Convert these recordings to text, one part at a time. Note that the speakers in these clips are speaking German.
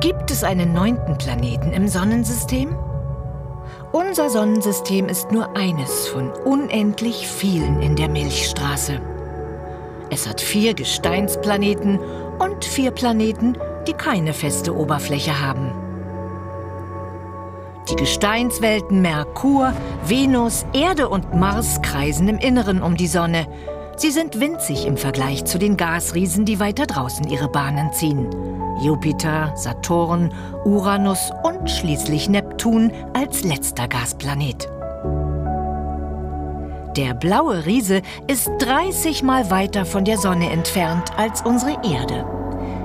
Gibt es einen neunten Planeten im Sonnensystem? Unser Sonnensystem ist nur eines von unendlich vielen in der Milchstraße. Es hat vier Gesteinsplaneten und vier Planeten, die keine feste Oberfläche haben. Die Gesteinswelten Merkur, Venus, Erde und Mars kreisen im Inneren um die Sonne. Sie sind winzig im Vergleich zu den Gasriesen, die weiter draußen ihre Bahnen ziehen. Jupiter, Saturn, Uranus und schließlich Neptun als letzter Gasplanet. Der blaue Riese ist 30 Mal weiter von der Sonne entfernt als unsere Erde.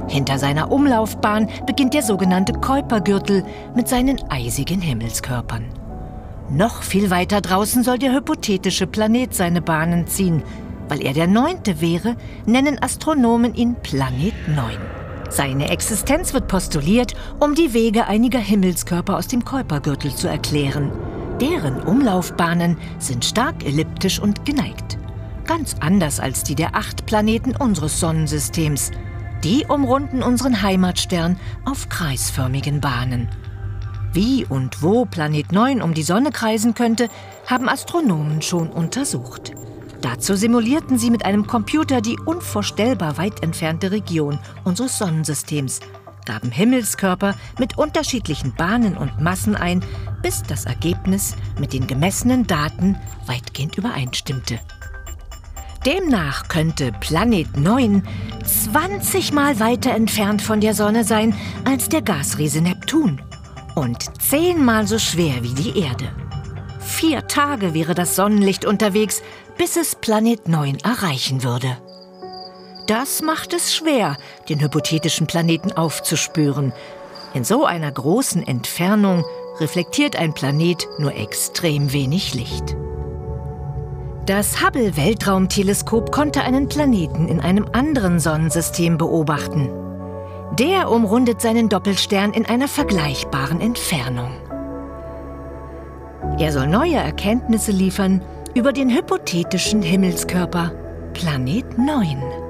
Hinter seiner Umlaufbahn beginnt der sogenannte Kuipergürtel mit seinen eisigen Himmelskörpern. Noch viel weiter draußen soll der hypothetische Planet seine Bahnen ziehen. Weil er der neunte wäre, nennen Astronomen ihn Planet 9. Seine Existenz wird postuliert, um die Wege einiger Himmelskörper aus dem Kuipergürtel zu erklären. Deren Umlaufbahnen sind stark elliptisch und geneigt. Ganz anders als die der acht Planeten unseres Sonnensystems – die umrunden unseren Heimatstern auf kreisförmigen Bahnen. Wie und wo Planet 9 um die Sonne kreisen könnte, haben Astronomen schon untersucht. Dazu simulierten sie mit einem Computer die unvorstellbar weit entfernte Region unseres Sonnensystems, gaben Himmelskörper mit unterschiedlichen Bahnen und Massen ein, bis das Ergebnis mit den gemessenen Daten weitgehend übereinstimmte. Demnach könnte Planet 9 20 Mal weiter entfernt von der Sonne sein als der Gasriese Neptun und zehnmal so schwer wie die Erde. Vier Tage wäre das Sonnenlicht unterwegs, bis es Planet 9 erreichen würde. Das macht es schwer, den hypothetischen Planeten aufzuspüren. In so einer großen Entfernung reflektiert ein Planet nur extrem wenig Licht. Das Hubble-Weltraumteleskop konnte einen Planeten in einem anderen Sonnensystem beobachten. Der umrundet seinen Doppelstern in einer vergleichbaren Entfernung. Er soll neue Erkenntnisse liefern über den hypothetischen Himmelskörper Planet 9.